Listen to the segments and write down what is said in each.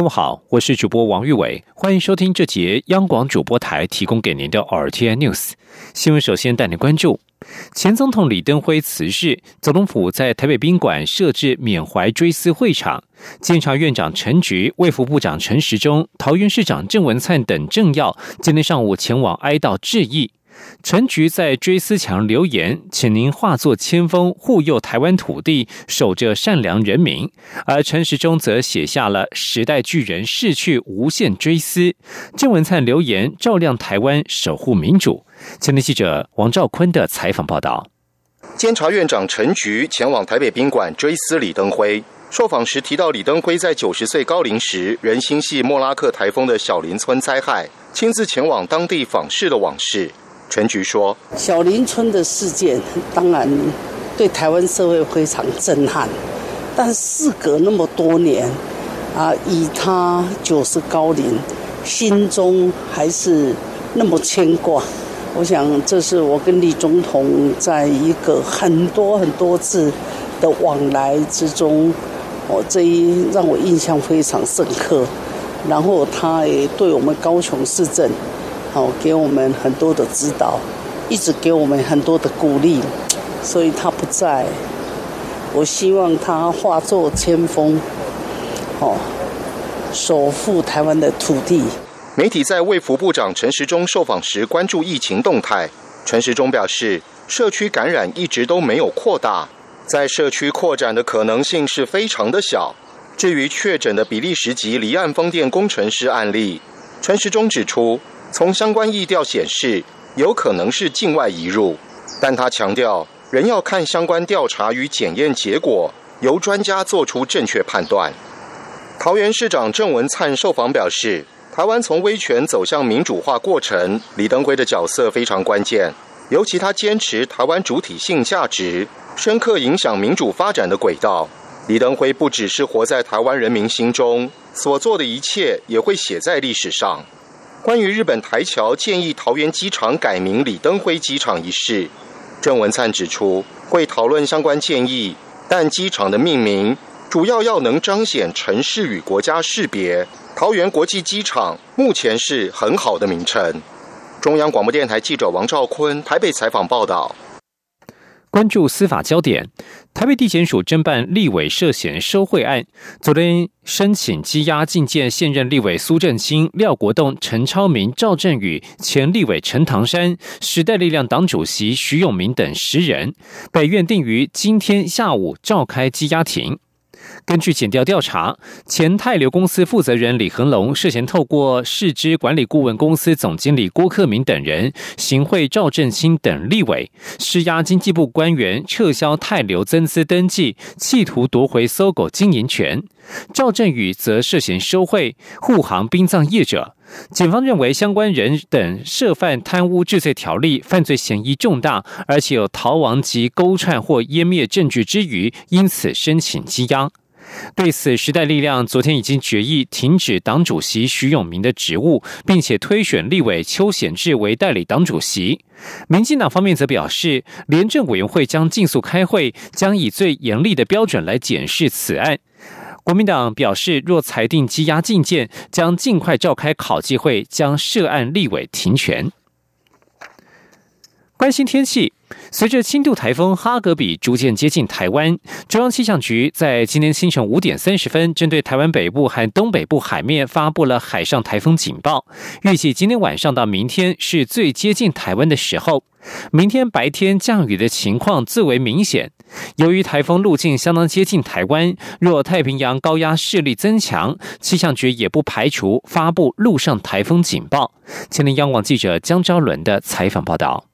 各位好，我是主播王玉伟，欢迎收听这节央广主播台提供给您的 RTI News 新闻。首先带您关注前总统李登辉辞世，总统府在台北宾馆设置缅怀追思会场，监察院长陈菊、卫副部长陈时中、桃园市长郑文灿等政要今天上午前往哀悼致意。陈菊在追思墙留言，请您化作千峰，护佑台湾土地，守着善良人民。而陈时中则写下了“时代巨人逝去，无限追思”。郑文灿留言，照亮台湾，守护民主。前天记者王兆坤的采访报道。监察院长陈菊前往台北宾馆追思李登辉，受访时提到李登辉在九十岁高龄时，仍心系莫拉克台风的小林村灾害，亲自前往当地访视的往事。陈局说：“小林村的事件当然对台湾社会非常震撼，但事隔那么多年，啊，以他九十高龄，心中还是那么牵挂。我想，这是我跟李总统在一个很多很多次的往来之中，我这一让我印象非常深刻。然后，他也对我们高雄市政。”好，给我们很多的指导，一直给我们很多的鼓励，所以他不在，我希望他化作千峰，哦，守护台湾的土地。媒体在卫福部长陈时中受访时关注疫情动态，陈时中表示，社区感染一直都没有扩大，在社区扩展的可能性是非常的小。至于确诊的比利时籍离岸风电工程师案例，陈时中指出。从相关意调显示，有可能是境外移入，但他强调，仍要看相关调查与检验结果，由专家做出正确判断。桃园市长郑文灿受访表示，台湾从威权走向民主化过程，李登辉的角色非常关键，尤其他坚持台湾主体性价值，深刻影响民主发展的轨道。李登辉不只是活在台湾人民心中，所做的一切也会写在历史上。关于日本台侨建议桃园机场改名李登辉机场一事，郑文灿指出会讨论相关建议，但机场的命名主要要能彰显城市与国家识别。桃园国际机场目前是很好的名称。中央广播电台记者王兆坤台北采访报道。关注司法焦点，台北地检署侦办立委涉嫌收贿案，昨天申请羁押禁见现任立委苏正清、廖国栋、陈超明、赵振宇、前立委陈唐山、时代力量党主席徐永明等十人，本院定于今天下午召开羁押庭。根据检调调查，前泰流公司负责人李恒龙涉嫌透过市之管理顾问公司总经理郭克明等人，行贿赵正清等立委，施压经济部官员撤销泰流增资登记，企图夺回搜狗经营权。赵振宇则涉嫌收贿、护航殡葬业者。警方认为相关人等涉犯贪污治罪条例，犯罪嫌疑重大，而且有逃亡及勾串或湮灭证据之余，因此申请羁押。对此，时代力量昨天已经决议停止党主席徐永明的职务，并且推选立委邱显志为代理党主席。民进党方面则表示，廉政委员会将尽速开会，将以最严厉的标准来检视此案。国民党表示，若裁定羁押禁见，将尽快召开考纪会，将涉案立委停权。关心天气，随着轻度台风哈格比逐渐接近台湾，中央气象局在今天清晨五点三十分，针对台湾北部和东北部海面发布了海上台风警报。预计今天晚上到明天是最接近台湾的时候，明天白天降雨的情况最为明显。由于台风路径相当接近台湾，若太平洋高压势力增强，气象局也不排除发布陆上台风警报。前天央广记者江昭伦的采访报道。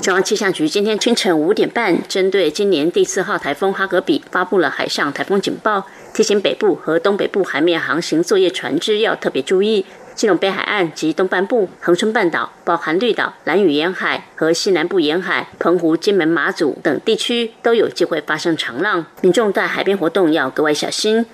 中央气象局今天清晨五点半，针对今年第四号台风哈格比发布了海上台风警报，提醒北部和东北部海面航行作业船只要特别注意。基隆北海岸及东半部、恒春半岛、包含绿岛、蓝屿沿海和西南部沿海、澎湖、金门、马祖等地区都有机会发生长浪，民众在海边活动要格外小心。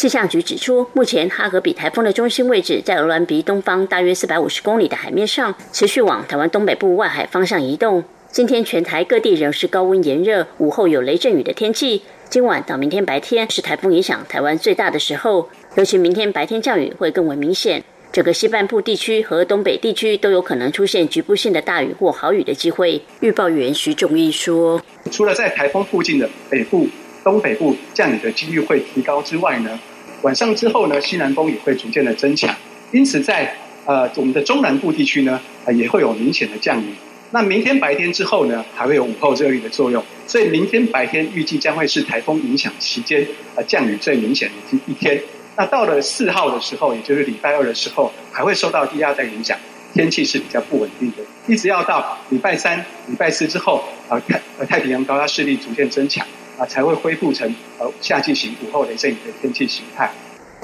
气象局指出，目前哈格比台风的中心位置在鹅銮鼻东方大约四百五十公里的海面上，持续往台湾东北部外海方向移动。今天全台各地仍是高温炎热，午后有雷阵雨的天气。今晚到明天白天是台风影响台湾最大的时候，尤其明天白天降雨会更为明显。整个西半部地区和东北地区都有可能出现局部性的大雨或豪雨的机会。预报员徐仲义说：“除了在台风附近的北部、东北部降雨的几率会提高之外呢？”晚上之后呢，西南风也会逐渐的增强，因此在呃我们的中南部地区呢，也会有明显的降雨。那明天白天之后呢，还会有午后热力的作用，所以明天白天预计将会是台风影响期间呃降雨最明显的一天。那到了四号的时候，也就是礼拜二的时候，还会受到低压带影响，天气是比较不稳定的，一直要到礼拜三、礼拜四之后，啊太呃太平洋高压势力逐渐增强。啊，才会恢复成呃夏季型午后雷阵雨的天气形态。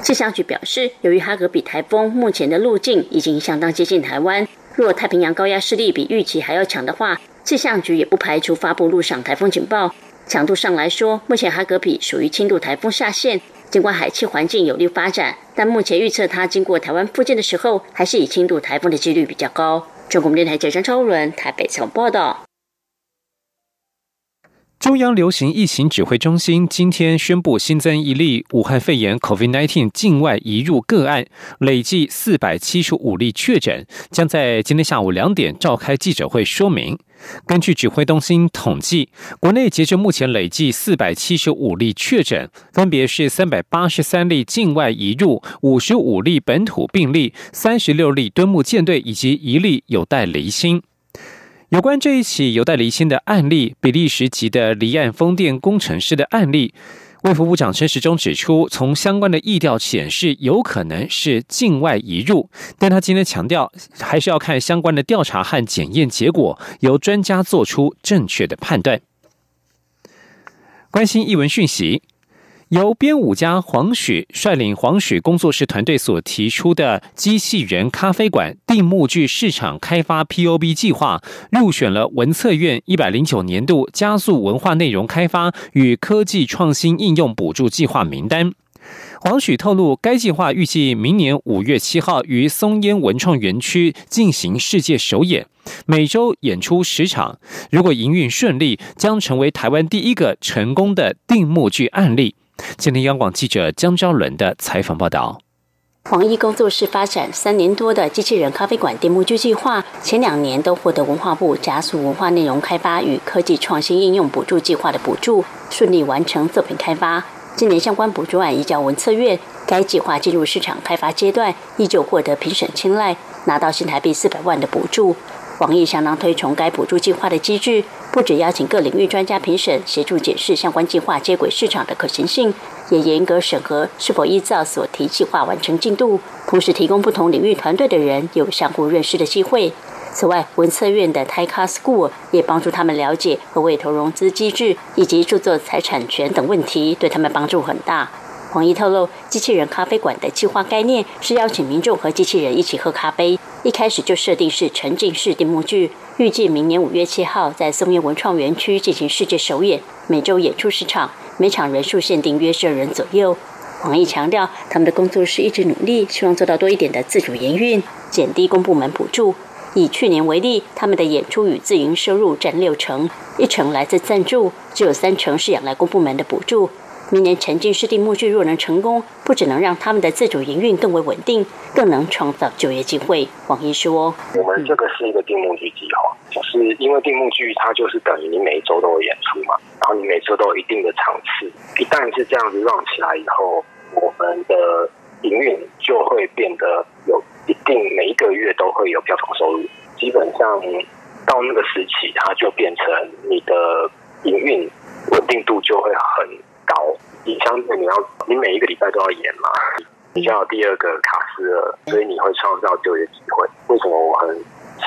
气象局表示，由于哈格比台风目前的路径已经相当接近台湾，若太平洋高压势力比预期还要强的话，气象局也不排除发布陆上台风警报。强度上来说，目前哈格比属于轻度台风下限，尽管海气环境有利发展，但目前预测它经过台湾附近的时候，还是以轻度台风的几率比较高。中国电台记者张超伦台北采访报道。中央流行疫情指挥中心今天宣布新增一例武汉肺炎 （COVID-19） 境外移入个案，累计四百七十五例确诊，将在今天下午两点召开记者会说明。根据指挥中心统计，国内截至目前累计四百七十五例确诊，分别是三百八十三例境外移入、五十五例本土病例、三十六例敦睦舰队以及一例有待离心。有关这一起有待离心的案例，比利时籍的离岸风电工程师的案例，卫福部长陈时中指出，从相关的意调显示，有可能是境外移入，但他今天强调，还是要看相关的调查和检验结果，由专家做出正确的判断。关心译文讯息。由编舞家黄许率领黄许工作室团队所提出的机器人咖啡馆定目剧市场开发 POB 计划，入选了文策院一百零九年度加速文化内容开发与科技创新应用补助计划名单。黄许透露，该计划预计明年五月七号于松烟文创园区进行世界首演，每周演出十场。如果营运顺利，将成为台湾第一个成功的定目剧案例。今天央广记者江昭伦的采访报道：黄奕工作室发展三年多的机器人咖啡馆电幕剧计划，前两年都获得文化部加速文化内容开发与科技创新应用补助计划的补助，顺利完成作品开发。今年相关补助案移交文策院，该计划进入市场开发阶段，依旧获得评审青睐，拿到新台币四百万的补助。网易相当推崇该补助计划的机制，不只邀请各领域专家评审协助解释相关计划接轨市场的可行性，也严格审核是否依照所提计划完成进度，同时提供不同领域团队的人有相互认识的机会。此外，文策院的 Taika School 也帮助他们了解何谓投融资机制以及著作财产权等问题，对他们帮助很大。黄奕透露，机器人咖啡馆的计划概念是邀请民众和机器人一起喝咖啡。一开始就设定是沉浸式电幕剧，预计明年五月七号在松叶文创园区进行世界首演，每周演出十场，每场人数限定约十二人左右。黄奕强调，他们的工作室一直努力，希望做到多一点的自主营运，减低公部门补助。以去年为例，他们的演出与自营收入占六成，一成来自赞助，只有三成是仰赖公部门的补助。明年沉浸式定目剧若能成功，不只能让他们的自主营运更为稳定，更能创造就业机会。王一说：“我们这个是一个定目剧计划，就是因为定目剧它就是等于你每一周都有演出嘛，然后你每周都有一定的场次。一旦是这样子 run 起来以后，我们的营运就会变得有一定每一个月都会有票房收入。基本上到那个时期，它就变成你的营运稳定度就会很。”高，你相对你要，你每一个礼拜都要演嘛，你就要第二个卡斯了，所以你会创造就业机会。为什么我很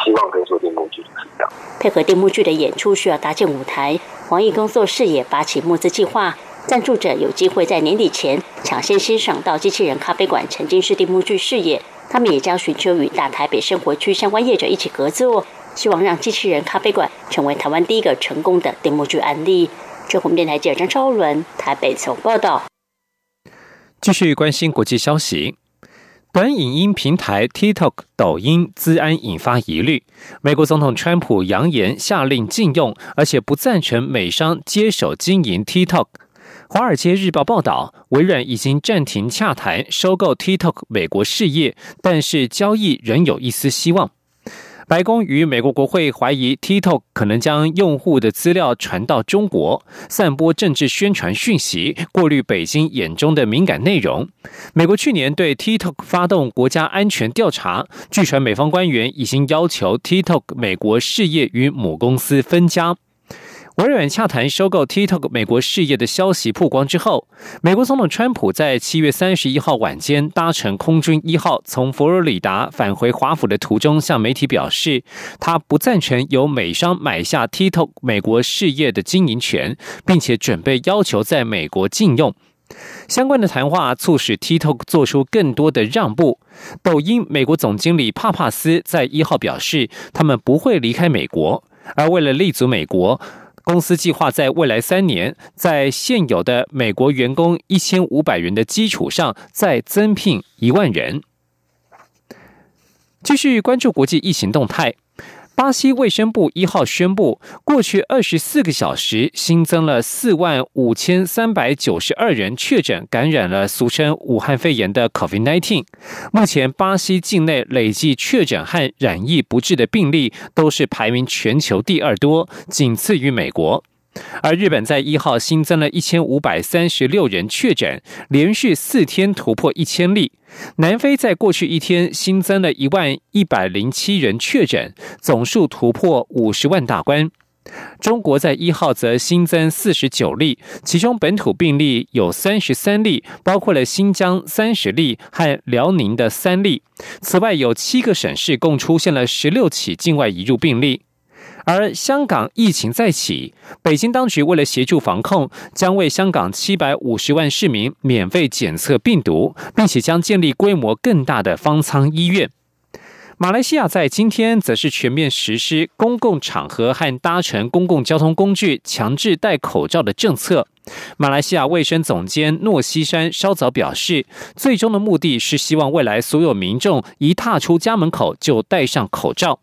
希望可以做电幕剧就是这样？配合电幕剧的演出需要搭建舞台，黄奕工作室也发起募资计划，赞助者有机会在年底前抢先欣赏到机器人咖啡馆沉浸式电幕剧视野。他们也将寻求与大台北生活区相关业者一起合作，希望让机器人咖啡馆成为台湾第一个成功的电幕剧案例。中国电台记者张超伦台北从报道。继续关心国际消息，短影音平台 TikTok 抖音资安引发疑虑。美国总统川普扬言下令禁用，而且不赞成美商接手经营 TikTok。华尔街日报报道，微软已经暂停洽谈收购 TikTok 美国事业，但是交易仍有一丝希望。白宫与美国国会怀疑 TikTok 可能将用户的资料传到中国，散播政治宣传讯息，过滤北京眼中的敏感内容。美国去年对 TikTok 发动国家安全调查，据传美方官员已经要求 TikTok 美国事业与母公司分家。微软洽谈收购 TikTok 美国事业的消息曝光之后，美国总统川普在七月三十一号晚间搭乘空军一号从佛罗里达返回华府的途中，向媒体表示，他不赞成由美商买下 TikTok 美国事业的经营权，并且准备要求在美国禁用。相关的谈话促使 TikTok 做出更多的让步。抖音美国总经理帕帕斯在一号表示，他们不会离开美国，而为了立足美国。公司计划在未来三年，在现有的美国员工一千五百人的基础上，再增聘一万人。继续关注国际疫情动态。巴西卫生部一号宣布，过去二十四个小时新增了四万五千三百九十二人确诊感染了俗称武汉肺炎的 COVID-19。目前，巴西境内累计确诊和染疫不治的病例都是排名全球第二多，仅次于美国。而日本在一号新增了一千五百三十六人确诊，连续四天突破一千例。南非在过去一天新增了一万一百零七人确诊，总数突破五十万大关。中国在一号则新增四十九例，其中本土病例有三十三例，包括了新疆三十例和辽宁的三例。此外，有七个省市共出现了十六起境外移入病例。而香港疫情再起，北京当局为了协助防控，将为香港七百五十万市民免费检测病毒，并且将建立规模更大的方舱医院。马来西亚在今天则是全面实施公共场合和搭乘公共交通工具强制戴口罩的政策。马来西亚卫生总监诺西山稍早表示，最终的目的是希望未来所有民众一踏出家门口就戴上口罩。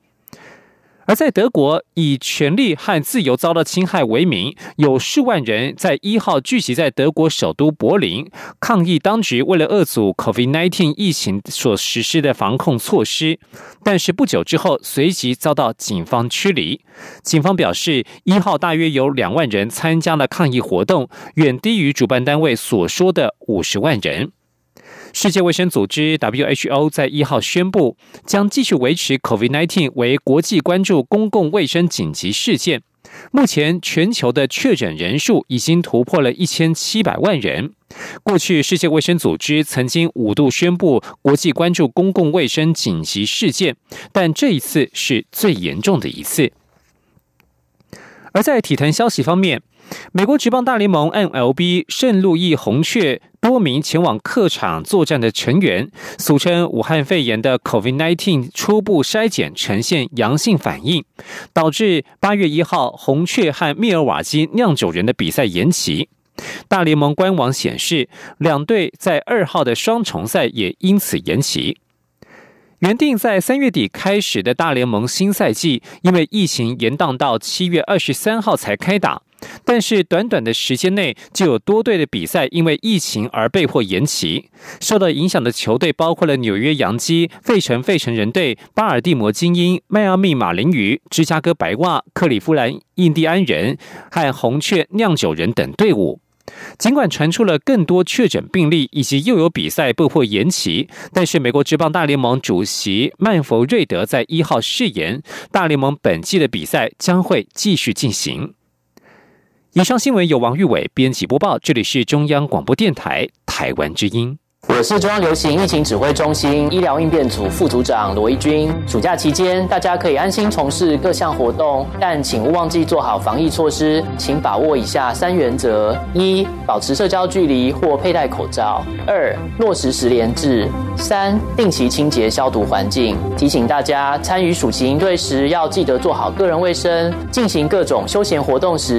而在德国，以权利和自由遭到侵害为名，有数万人在一号聚集在德国首都柏林，抗议当局为了遏阻 COVID-19 疫情所实施的防控措施。但是不久之后，随即遭到警方驱离。警方表示，一号大约有两万人参加了抗议活动，远低于主办单位所说的五十万人。世界卫生组织 （WHO） 在一号宣布，将继续维持 COVID-19 为国际关注公共卫生紧急事件。目前，全球的确诊人数已经突破了一千七百万人。过去，世界卫生组织曾经五度宣布国际关注公共卫生紧急事件，但这一次是最严重的一次。而在体坛消息方面，美国职棒大联盟 MLB 圣路易红雀。多名前往客场作战的成员，俗称武汉肺炎的 COVID-19 初步筛检呈现阳性反应，导致八月一号红雀和密尔瓦基酿酒人的比赛延期。大联盟官网显示，两队在二号的双重赛也因此延期。原定在三月底开始的大联盟新赛季，因为疫情延宕到七月二十三号才开打。但是短短的时间内，就有多队的比赛因为疫情而被迫延期。受到影响的球队包括了纽约洋基、费城费城人队、巴尔的摩精英、迈阿密马林鱼、芝加哥白袜、克利夫兰印第安人和红雀酿酒人等队伍。尽管传出了更多确诊病例，以及又有比赛被迫延期，但是美国职棒大联盟主席曼弗瑞德在一号誓言，大联盟本季的比赛将会继续进行。以上新闻由王玉伟编辑播报，这里是中央广播电台台湾之音。我是中央流行疫情指挥中心医疗应变组副组长罗一军。暑假期间，大家可以安心从事各项活动，但请勿忘记做好防疫措施。请把握以下三原则：一、保持社交距离或佩戴口罩；二、落实十连制；三、定期清洁消毒环境。提醒大家，参与暑期营队时要记得做好个人卫生。进行各种休闲活动时，